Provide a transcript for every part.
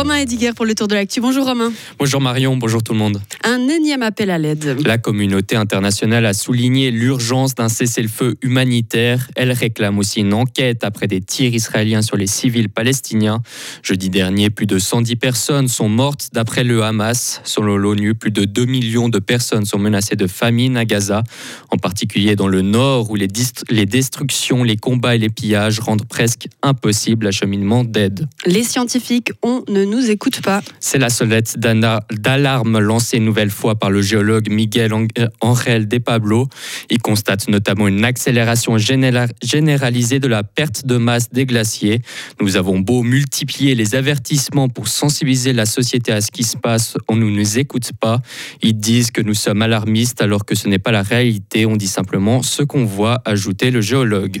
Romain Ediger pour le tour de l'actu. Bonjour Romain. Bonjour Marion, bonjour tout le monde. Un énième appel à l'aide. La communauté internationale a souligné l'urgence d'un cessez-le-feu humanitaire. Elle réclame aussi une enquête après des tirs israéliens sur les civils palestiniens. Jeudi dernier, plus de 110 personnes sont mortes d'après le Hamas. Selon l'ONU, plus de 2 millions de personnes sont menacées de famine à Gaza, en particulier dans le nord où les, les destructions, les combats et les pillages rendent presque impossible l'acheminement d'aide. Les scientifiques ont ne nous écoute pas. C'est la sonnette d'alarme lancée une nouvelle fois par le géologue Miguel Angel De Pablo. Il constate notamment une accélération généralisée de la perte de masse des glaciers. Nous avons beau multiplier les avertissements pour sensibiliser la société à ce qui se passe, on ne nous écoute pas. Ils disent que nous sommes alarmistes alors que ce n'est pas la réalité. On dit simplement ce qu'on voit, ajoutait le géologue.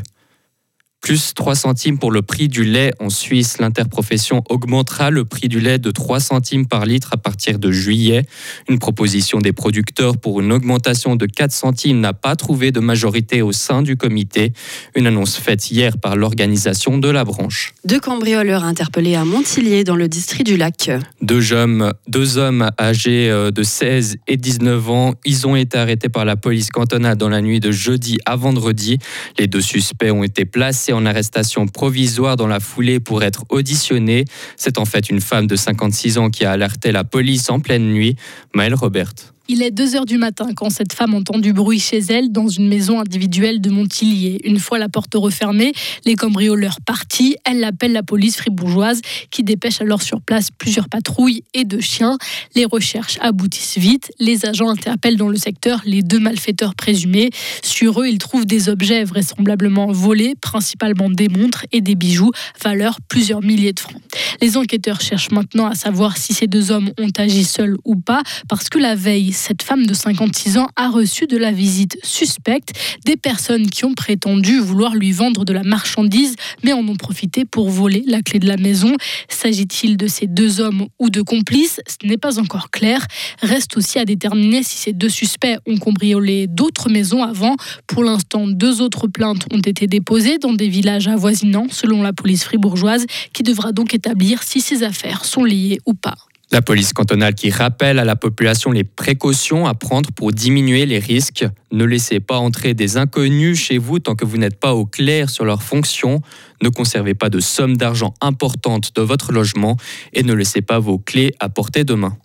Plus 3 centimes pour le prix du lait en Suisse. L'interprofession augmentera le prix du lait de 3 centimes par litre à partir de juillet. Une proposition des producteurs pour une augmentation de 4 centimes n'a pas trouvé de majorité au sein du comité. Une annonce faite hier par l'organisation de la branche. Deux cambrioleurs interpellés à Montillier dans le district du lac. Deux hommes, deux hommes âgés euh, de 16 et 19 ans, ils ont été arrêtés par la police cantonale dans la nuit de jeudi à vendredi. Les deux suspects ont été placés en arrestation provisoire dans la foulée pour être auditionnée. C'est en fait une femme de 56 ans qui a alerté la police en pleine nuit. Maëlle Robert. Il est 2 heures du matin quand cette femme entend du bruit chez elle dans une maison individuelle de Montillier. Une fois la porte refermée, les cambrioleurs partis, elle appelle la police fribourgeoise qui dépêche alors sur place plusieurs patrouilles et deux chiens. Les recherches aboutissent vite. Les agents interpellent dans le secteur les deux malfaiteurs présumés. Sur eux, ils trouvent des objets vraisemblablement volés, principalement des montres et des bijoux, valeur plusieurs milliers de francs. Les enquêteurs cherchent maintenant à savoir si ces deux hommes ont agi seuls ou pas, parce que la veille, cette femme de 56 ans a reçu de la visite suspecte des personnes qui ont prétendu vouloir lui vendre de la marchandise, mais en ont profité pour voler la clé de la maison. S'agit-il de ces deux hommes ou de complices? Ce n'est pas encore clair. Reste aussi à déterminer si ces deux suspects ont cambriolé d'autres maisons avant. Pour l'instant, deux autres plaintes ont été déposées dans des villages avoisinants, selon la police fribourgeoise, qui devra donc établir si ces affaires sont liées ou pas. La police cantonale qui rappelle à la population les précautions à prendre pour diminuer les risques. Ne laissez pas entrer des inconnus chez vous tant que vous n'êtes pas au clair sur leurs fonctions. Ne conservez pas de sommes d'argent importantes de votre logement et ne laissez pas vos clés à portée de main.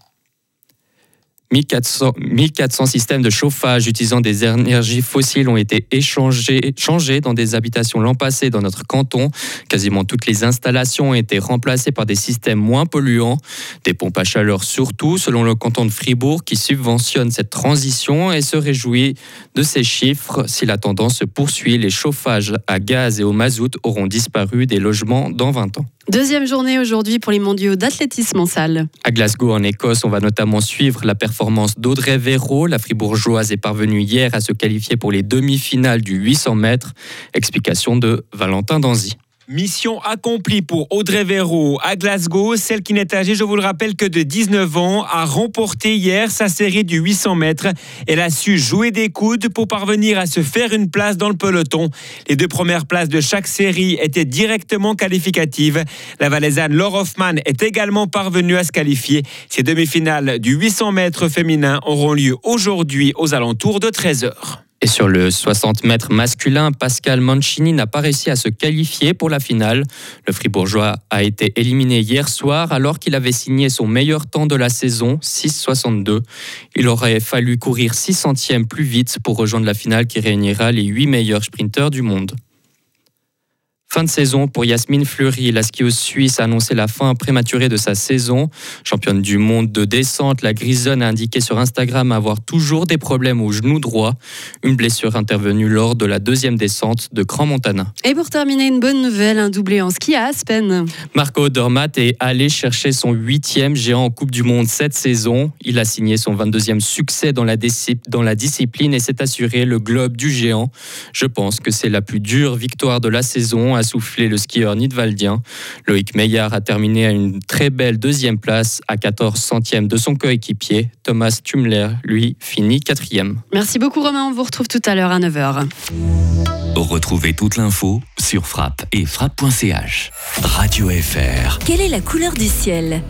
1400, 1400 systèmes de chauffage utilisant des énergies fossiles ont été échangés, changés dans des habitations l'an passé dans notre canton. Quasiment toutes les installations ont été remplacées par des systèmes moins polluants, des pompes à chaleur surtout, selon le canton de Fribourg qui subventionne cette transition et se réjouit de ces chiffres. Si la tendance se poursuit, les chauffages à gaz et au mazout auront disparu des logements dans 20 ans. Deuxième journée aujourd'hui pour les mondiaux d'athlétisme en salle. À Glasgow, en Écosse, on va notamment suivre la performance d'Audrey Véro. La fribourgeoise est parvenue hier à se qualifier pour les demi-finales du 800 mètres. Explication de Valentin Danzy. Mission accomplie pour Audrey Véro à Glasgow. Celle qui n'est âgée, je vous le rappelle, que de 19 ans, a remporté hier sa série du 800 mètres. Elle a su jouer des coudes pour parvenir à se faire une place dans le peloton. Les deux premières places de chaque série étaient directement qualificatives. La Valaisanne Laure Hoffman est également parvenue à se qualifier. Ces demi-finales du 800 mètres féminin auront lieu aujourd'hui aux alentours de 13 heures. Et sur le 60 mètres masculin, Pascal Mancini n'a pas réussi à se qualifier pour la finale. Le Fribourgeois a été éliminé hier soir alors qu'il avait signé son meilleur temps de la saison, 6,62. Il aurait fallu courir 6 centièmes plus vite pour rejoindre la finale qui réunira les 8 meilleurs sprinteurs du monde. Fin de saison pour Yasmine Fleury. La skieuse suisse a annoncé la fin prématurée de sa saison. Championne du monde de descente, la Grisonne a indiqué sur Instagram avoir toujours des problèmes au genou droit. Une blessure intervenue lors de la deuxième descente de Grand Montana. Et pour terminer, une bonne nouvelle, un doublé en ski à Aspen. Marco Dormat est allé chercher son huitième géant en Coupe du Monde cette saison. Il a signé son 22e succès dans la, dans la discipline et s'est assuré le globe du géant. Je pense que c'est la plus dure victoire de la saison soufflé le skieur nidwaldien. Loïc Meillard a terminé à une très belle deuxième place à 14 centièmes de son coéquipier. Thomas Tumler, lui, finit quatrième. Merci beaucoup Romain, on vous retrouve tout à l'heure à 9h. Retrouvez toute l'info sur frappe et frappe.ch. Radio FR. Quelle est la couleur du ciel?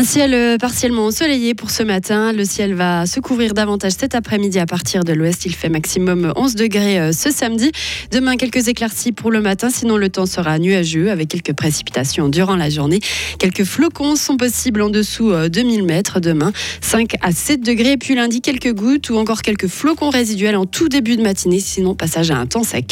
Un ciel euh, partiellement ensoleillé pour ce matin. Le ciel va se couvrir davantage cet après-midi à partir de l'ouest. Il fait maximum 11 degrés euh, ce samedi. Demain, quelques éclaircies pour le matin. Sinon, le temps sera nuageux avec quelques précipitations durant la journée. Quelques flocons sont possibles en dessous euh, de 1000 mètres demain. 5 à 7 degrés. Puis lundi, quelques gouttes ou encore quelques flocons résiduels en tout début de matinée. Sinon, passage à un temps sec.